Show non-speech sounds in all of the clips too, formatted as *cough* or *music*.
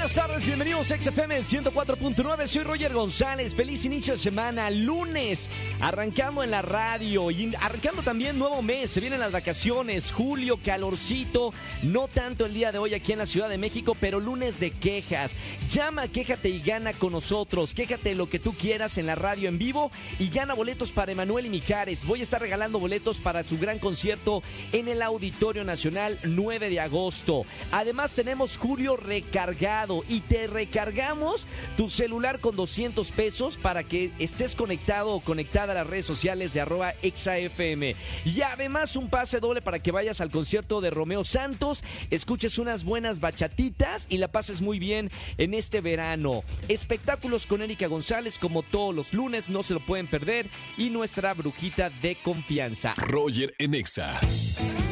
Buenas tardes, bienvenidos a XFM 104.9. Soy Roger González. Feliz inicio de semana, lunes, arrancando en la radio y arrancando también nuevo mes. Se vienen las vacaciones, julio, calorcito. No tanto el día de hoy aquí en la Ciudad de México, pero lunes de quejas. Llama, quéjate y gana con nosotros. Quéjate lo que tú quieras en la radio en vivo y gana boletos para Emanuel y Mijares. Voy a estar regalando boletos para su gran concierto en el Auditorio Nacional 9 de agosto. Además, tenemos Julio recargado y te recargamos tu celular con 200 pesos para que estés conectado o conectada a las redes sociales de arroba exafm. Y además un pase doble para que vayas al concierto de Romeo Santos, escuches unas buenas bachatitas y la pases muy bien en este verano. Espectáculos con Erika González como todos los lunes, no se lo pueden perder. Y nuestra brujita de confianza. Roger en Exa.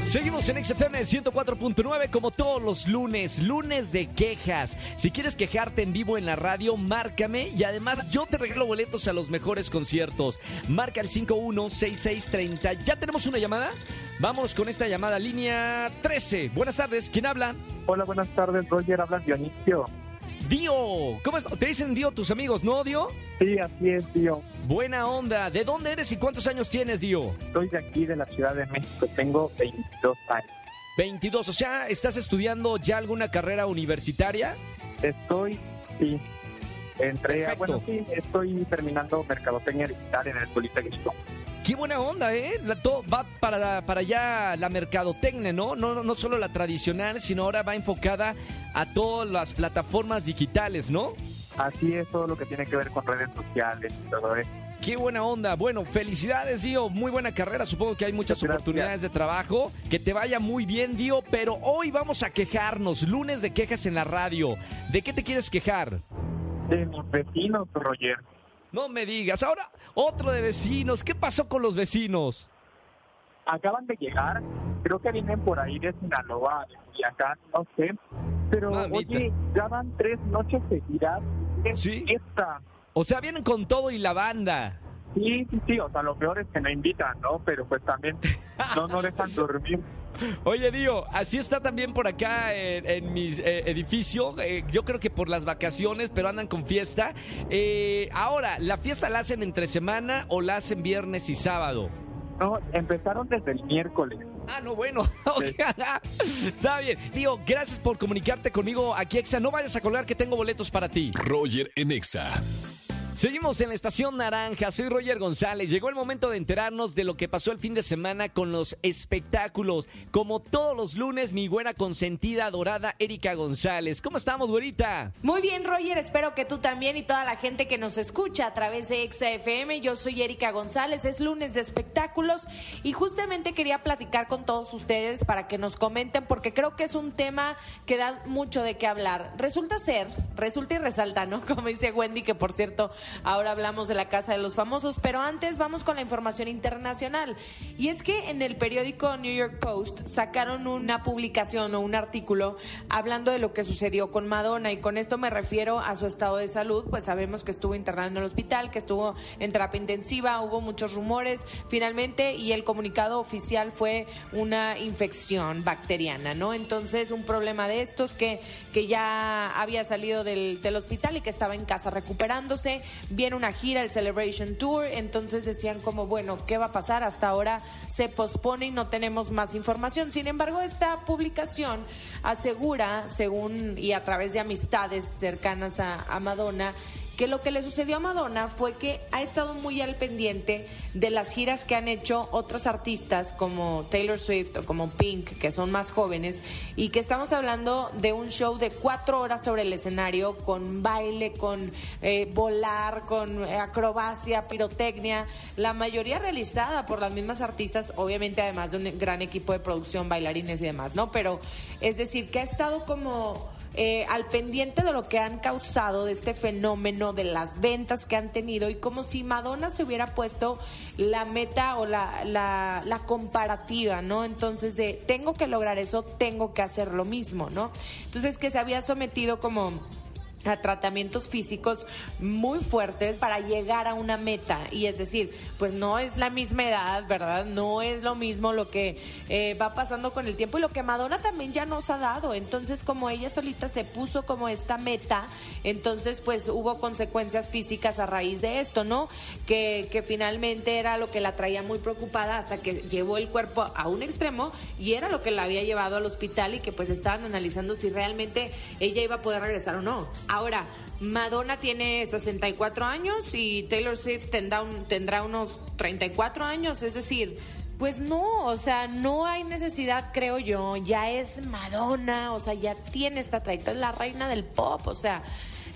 Seguimos en XFM 104.9 como todos los lunes, lunes de quejas. Si quieres quejarte en vivo en la radio, márcame y además yo te regalo boletos a los mejores conciertos. Marca el 516630. ¿Ya tenemos una llamada? Vamos con esta llamada línea 13. Buenas tardes, ¿quién habla? Hola, buenas tardes, Roger, habla Dionisio. Dio, ¿cómo es? Te dicen Dio tus amigos, ¿no, Dio? Sí, así es, tío. Buena onda. ¿De dónde eres y cuántos años tienes, Dio? Soy de aquí, de la Ciudad de México, tengo 22 años. 22, o sea, ¿estás estudiando ya alguna carrera universitaria? Estoy, sí, entré, a- Perfecto. bueno, sí, estoy terminando Mercadotecnia Digital en el Politécnico. Qué buena onda, ¿eh? La, to- va para, para allá la mercadotecnia, ¿no? ¿no? No no solo la tradicional, sino ahora va enfocada a todas las plataformas digitales, ¿no? Así es todo lo que tiene que ver con redes sociales y todo eso. Qué buena onda. Bueno, felicidades, Dio. Muy buena carrera. Supongo que hay muchas Gracias. oportunidades de trabajo. Que te vaya muy bien, Dio. Pero hoy vamos a quejarnos. Lunes de quejas en la radio. ¿De qué te quieres quejar? De mis vecinos, Roger. No me digas. Ahora, otro de vecinos. ¿Qué pasó con los vecinos? Acaban de llegar, creo que vienen por ahí de Sinaloa, de Culiacán, no sé. Pero, Mamita. oye, ya van tres noches seguidas. Es Sí. fiesta. O sea, vienen con todo y la banda. Sí, sí, sí, o sea, lo peor es que no invitan, ¿no? Pero pues también *laughs* no, no dejan dormir. Oye, Dio, así está también por acá en, en mi eh, edificio. eh, yo creo que por las vacaciones, pero andan con fiesta. Eh, ahora, ¿la fiesta la hacen entre semana o la hacen viernes y sábado? No, empezaron desde el miércoles. Ah, no, bueno. *laughs* Está bien. Dio, gracias por comunicarte conmigo aquí, Exa. No vayas a colgar que tengo boletos para ti. Roger en Exa. Seguimos en la estación naranja, soy Roger González. Llegó el momento de enterarnos de lo que pasó el fin de semana con los espectáculos. Como todos los lunes, mi buena consentida, adorada Erika González. ¿Cómo estamos, güerita? Muy bien, Roger, espero que tú también y toda la gente que nos escucha a través de XFM. Yo soy Erika González, es lunes de espectáculos y justamente quería platicar con todos ustedes para que nos comenten porque creo que es un tema que da mucho de qué hablar. Resulta ser, resulta y resalta, ¿no? *laughs* Como dice Wendy, que por cierto, ahora hablamos de la Casa de los Famosos, pero antes vamos con la información internacional. Y es que en el periódico New York Post sacaron una publicación o un artículo hablando de lo que sucedió con Madonna y con esto me refiero a su estado de salud, pues sabemos que estuvo internada en el hospital, que estuvo en terapia intensiva, hubo muchos rumores finalmente y el comunicado oficial fue una infección bacteriana, ¿no? Entonces un problema de estos que, que ya había salido del, del hospital y que estaba en casa recuperándose, viene una gira, el Celebration Tour, entonces decían como, bueno, ¿qué va a pasar? Hasta ahora se pospone y no tenemos más información. Sin embargo, esta publicación asegura, según y a través de amistades cercanas a, a Madonna, que lo que le sucedió a Madonna fue que ha estado muy al pendiente de las giras que han hecho otros artistas como Taylor Swift o como Pink, que son más jóvenes, y que estamos hablando de un show de cuatro horas sobre el escenario con baile, con eh, volar, con eh, acrobacia, pirotecnia, la mayoría realizada por las mismas artistas, obviamente además de un gran equipo de producción, bailarines y demás, ¿no? Pero es decir, que ha estado como eh, al pendiente de lo que han causado de este fenómeno, de las ventas que han tenido y como si Madonna se hubiera puesto la meta o la, la, la comparativa, ¿no? Entonces de tengo que lograr eso, tengo que hacer lo mismo, ¿no? Entonces que se había sometido como a tratamientos físicos muy fuertes para llegar a una meta. Y es decir, pues no es la misma edad, ¿verdad? No es lo mismo lo que eh, va pasando con el tiempo y lo que Madonna también ya nos ha dado. Entonces, como ella solita se puso como esta meta, entonces pues hubo consecuencias físicas a raíz de esto, ¿no? Que, que finalmente era lo que la traía muy preocupada hasta que llevó el cuerpo a un extremo y era lo que la había llevado al hospital y que pues estaban analizando si realmente ella iba a poder regresar o no. Ahora, Madonna tiene 64 años y Taylor Swift tendrá, un, tendrá unos 34 años, es decir, pues no, o sea, no hay necesidad, creo yo, ya es Madonna, o sea, ya tiene esta trayectoria, es la reina del pop, o sea,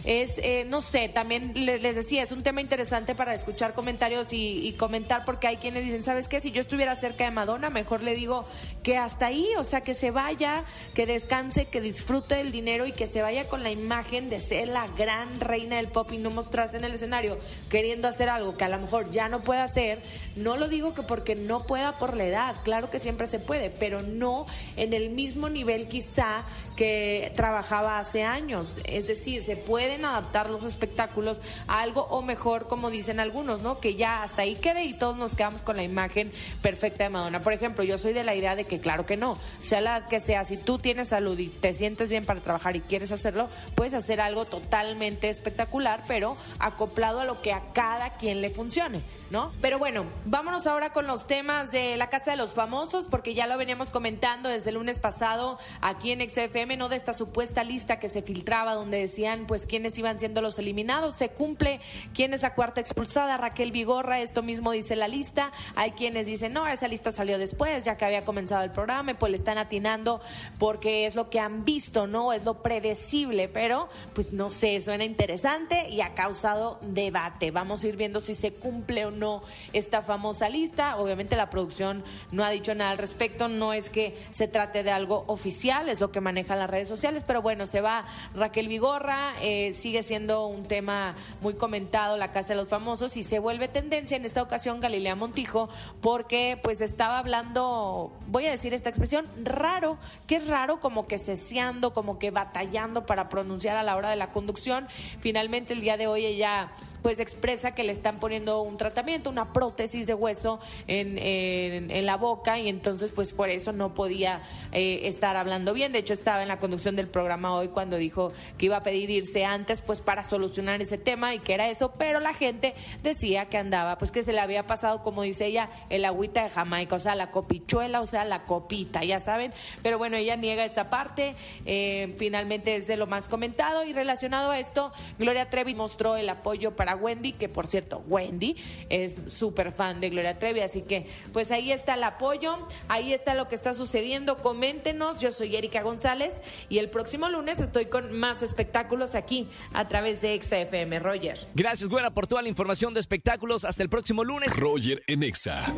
es, eh, no sé, también les, decía, es un tema interesante para escuchar comentarios y, comentar porque hay quienes dicen, ¿sabes qué? Si yo estuviera cerca de Madonna, mejor le digo que hasta ahí, o sea, que se vaya, que descanse, que disfrute del dinero y que se vaya con la imagen de ser la gran reina del pop y no mostrarse en el escenario queriendo hacer algo que a lo mejor ya no puede hacer. No lo digo que porque no pueda por la edad, claro que siempre se puede, pero no en el mismo nivel quizá que trabajaba hace años. Es decir, se pueden adaptar los espectáculos a algo o mejor, como dicen algunos, ¿no? Que ya hasta ahí quede y todos nos quedamos con la imagen perfecta de Madonna. Por ejemplo, yo soy de la idea de que claro que no, sea la que sea, si tú tienes salud y te sientes bien para trabajar y quieres hacerlo, puedes hacer algo totalmente espectacular, pero acoplado a lo que a cada quien le funcione. ¿No? Pero bueno, vámonos ahora con los temas de la Casa de los Famosos, porque ya lo veníamos comentando desde el lunes pasado aquí en XFM, ¿no? De esta supuesta lista que se filtraba donde decían, pues, quiénes iban siendo los eliminados. Se cumple quién es la cuarta expulsada, Raquel Vigorra, esto mismo dice la lista. Hay quienes dicen, no, esa lista salió después, ya que había comenzado el programa, y pues le están atinando porque es lo que han visto, ¿no? Es lo predecible, pero pues no sé, suena interesante y ha causado debate. Vamos a ir viendo si se cumple o no esta famosa lista. Obviamente la producción no ha dicho nada al respecto, no es que se trate de algo oficial, es lo que manejan las redes sociales, pero bueno, se va Raquel Vigorra, eh, sigue siendo un tema muy comentado la Casa de los Famosos y se vuelve tendencia en esta ocasión Galilea Montijo porque pues estaba hablando, voy a decir esta expresión, raro, que es raro como que ceseando, como que batallando para pronunciar a la hora de la conducción. Finalmente el día de hoy ella pues expresa que le están poniendo un tratamiento, una prótesis de hueso en, en, la boca y entonces pues por eso no podía eh, estar hablando bien. De hecho estaba en la conducción del programa hoy cuando dijo que iba a pedir irse antes pues para solucionar ese tema y que era eso, pero la gente decía que andaba, pues que se le había pasado, como dice ella, el agüita de Jamaica, o sea, la copichuela, o sea, la copita, ya saben. Pero bueno, ella niega esta parte, eh, finalmente es de lo más comentado y relacionado a esto, Gloria Trevi mostró el apoyo para Wendy, que por cierto, Wendy es súper fan de Gloria Trevi, así que pues ahí está el apoyo, ahí está lo que está sucediendo, coméntenos, yo soy Erika González y el próximo lunes estoy con más espectáculos aquí a través de XFM, Roger. Gracias, Güera, por toda la información de espectáculos, hasta el próximo lunes. Roger en Exa.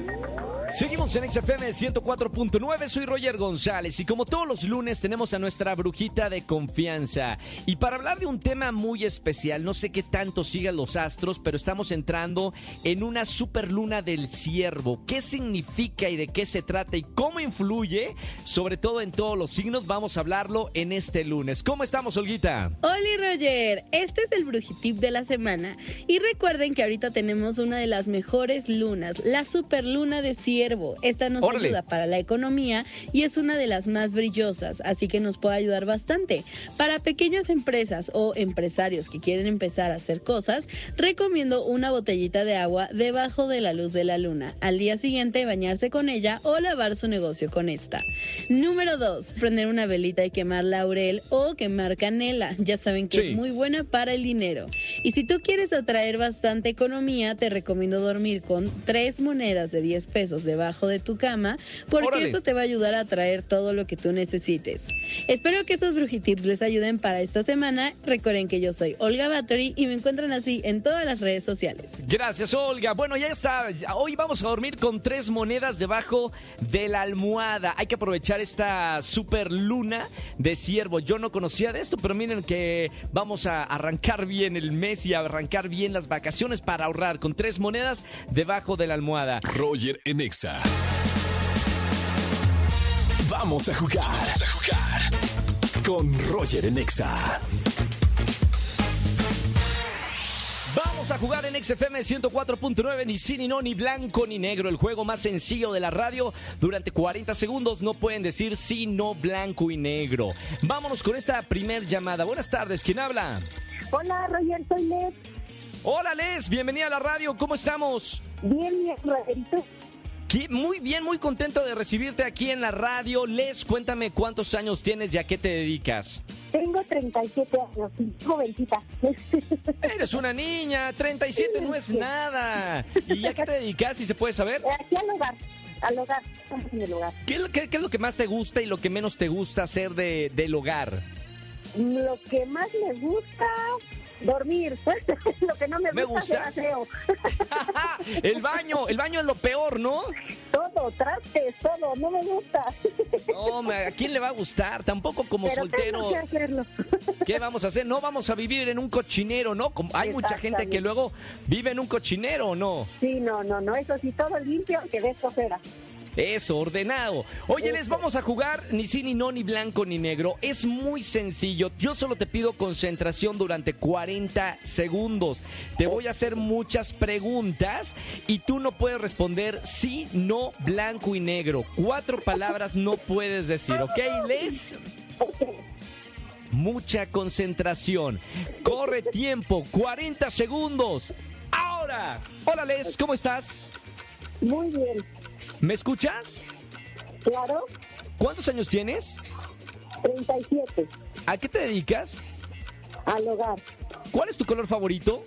Seguimos en XFM 104.9, soy Roger González y como todos los lunes tenemos a nuestra brujita de confianza. Y para hablar de un tema muy especial, no sé qué tanto sigan los astros, pero estamos entrando en una superluna del ciervo. ¿Qué significa y de qué se trata y cómo influye, sobre todo en todos los signos? Vamos a hablarlo en este lunes. ¿Cómo estamos, Olguita? Hola, Roger. Este es el brujitip de la semana. Y recuerden que ahorita tenemos una de las mejores lunas, la superluna de ciervo esta nos ayuda para la economía y es una de las más brillosas, así que nos puede ayudar bastante. Para pequeñas empresas o empresarios que quieren empezar a hacer cosas, recomiendo una botellita de agua debajo de la luz de la luna. Al día siguiente bañarse con ella o lavar su negocio con esta. Número 2. Prender una velita y quemar laurel o quemar canela. Ya saben que es muy buena para el dinero. Y si tú quieres atraer bastante economía, te recomiendo dormir con tres monedas de 10 pesos de debajo de tu cama, porque eso te va a ayudar a traer todo lo que tú necesites. Espero que estos brujitips les ayuden para esta semana. Recuerden que yo soy Olga Bathory y me encuentran así en todas las redes sociales. Gracias, Olga. Bueno, ya está. Hoy vamos a dormir con tres monedas debajo de la almohada. Hay que aprovechar esta super luna de ciervo. Yo no conocía de esto, pero miren que vamos a arrancar bien el mes y a arrancar bien las vacaciones para ahorrar con tres monedas debajo de la almohada. Roger Vamos a jugar. Vamos a jugar. Con Roger en Exa. Vamos a jugar en XFM 104.9, ni sí, ni no, ni blanco, ni negro. El juego más sencillo de la radio. Durante 40 segundos no pueden decir sí, no, blanco y negro. Vámonos con esta primer llamada. Buenas tardes, ¿quién habla? Hola, Roger, soy Les. Hola, Les, bienvenida a la radio. ¿Cómo estamos? Bien, bien, Rogerito. Muy bien, muy contento de recibirte aquí en la radio. Les, cuéntame cuántos años tienes y a qué te dedicas. Tengo 37 años, jovencita. *laughs* Eres una niña, 37 no es nada. ¿Y a qué te dedicas, si se puede saber? Aquí al hogar, al hogar, en el hogar. ¿Qué, qué, qué es lo que más te gusta y lo que menos te gusta hacer de, del hogar? Lo que más me gusta, dormir. *laughs* lo que no me, Me gusta, es *laughs* el el baño, el baño es lo peor, ¿no? Todo, trastes, todo, no me gusta. No, ¿a quién le va a gustar? Tampoco como Pero soltero. que hacerlo. ¿Qué vamos a hacer? No vamos a vivir en un cochinero, ¿no? Como- hay mucha gente que luego vive en un cochinero, ¿o ¿no? Sí, no, no, no, eso sí, todo limpio, que ves cosera. Eso, ordenado. Oye, les vamos a jugar ni sí, ni no, ni blanco, ni negro. Es muy sencillo. Yo solo te pido concentración durante 40 segundos. Te voy a hacer muchas preguntas y tú no puedes responder sí, no, blanco y negro. Cuatro palabras no puedes decir, ¿ok, Les? Mucha concentración. Corre tiempo, 40 segundos. Ahora. Hola, Les, ¿cómo estás? Muy bien, ¿Me escuchas? claro, ¿Cuántos años tienes? 37, ¿A qué te dedicas? al hogar. ¿Cuál es tu color favorito?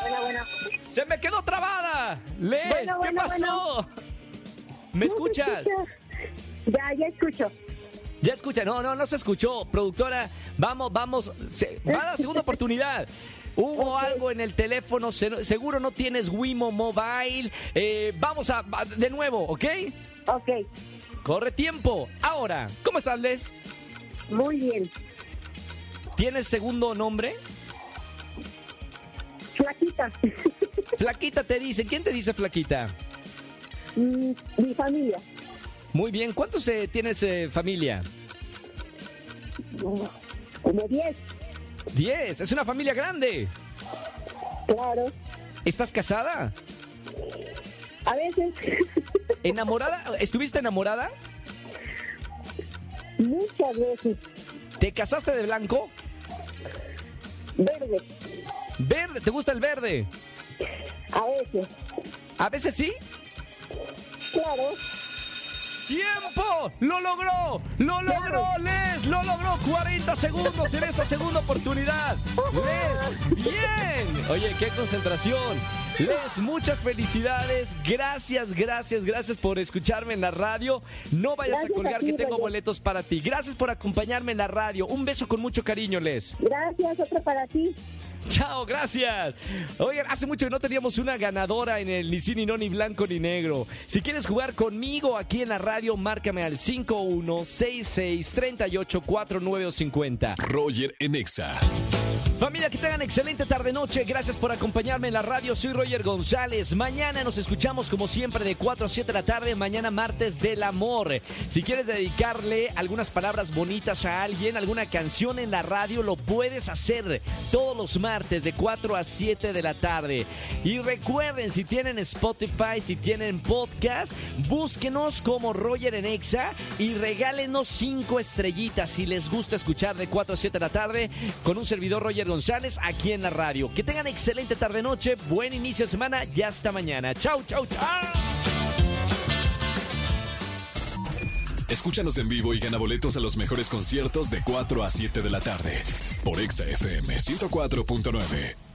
Bueno, bueno. ¡Se me quedó trabada! Les, Bueno, ¿qué bueno, pasó? ¿Me ¿No se escuchas? escucha? Ya, ya escucho. Ya escucha, no, no, no se escuchó. Productora, vamos, vamos, se- va a la segunda oportunidad. *laughs* Hubo Ok. algo en el teléfono, se- seguro no tienes Wimo Mobile. Eh, vamos a, de nuevo, ¿ok? Ok, Corre tiempo. Ahora, ¿cómo estás, Les? muy bien. ¿Tienes segundo nombre? Flaquita. *laughs* Flaquita te dice. ¿Quién te dice Flaquita? Mm, Mi familia. Muy bien. ¿Cuántos eh, tienes eh, familia? Como 10, Diez. Es una familia grande. claro. ¿Estás casada? A veces, *laughs* ¿Enamorada? ¿Estuviste enamorada? muchas veces, ¿Te casaste de blanco? verde. Verde. ¿Te gusta el verde? A veces, A veces sí. claro. ¡Tiempo! ¡Lo logró! ¡Lo logró, Les! ¡Lo logró! 40 segundos en esta segunda oportunidad. Les, bien. Oye, qué concentración. Les, muchas felicidades. Gracias, gracias, gracias por escucharme en la radio. No vayas Gracias a colgar a ti, que tengo Roger. boletos para ti. Gracias por acompañarme en la radio. Un beso con mucho cariño, Les. Gracias, otro para ti. Chao, gracias. Oigan, hace mucho que no teníamos una ganadora en el ni sí, ni no, ni blanco, ni negro. Si quieres jugar conmigo aquí en la radio, márcame al 5166384950. Roger en Exa. Familia, que tengan excelente tarde-noche. Gracias por acompañarme en la radio. Soy Roger González. Mañana nos escuchamos como siempre de 4 a 7 de la tarde. Mañana martes del amor. Si quieres dedicarle algunas palabras bonitas a alguien, alguna canción en la radio, lo puedes hacer todos los martes de 4 a 7 de la tarde. Y recuerden, si tienen Spotify, si tienen podcast, búsquenos como Roger en Exa y regálenos 5 estrellitas si les gusta escuchar de 4 a 7 de la tarde con un servidor Roger González aquí en la radio. Que tengan excelente tarde-noche, buen inicio de semana y hasta mañana. Chau, chau, chau. Escúchanos en vivo y gana boletos a los mejores conciertos de 4 a 7 de la tarde por Exa FM 104.9.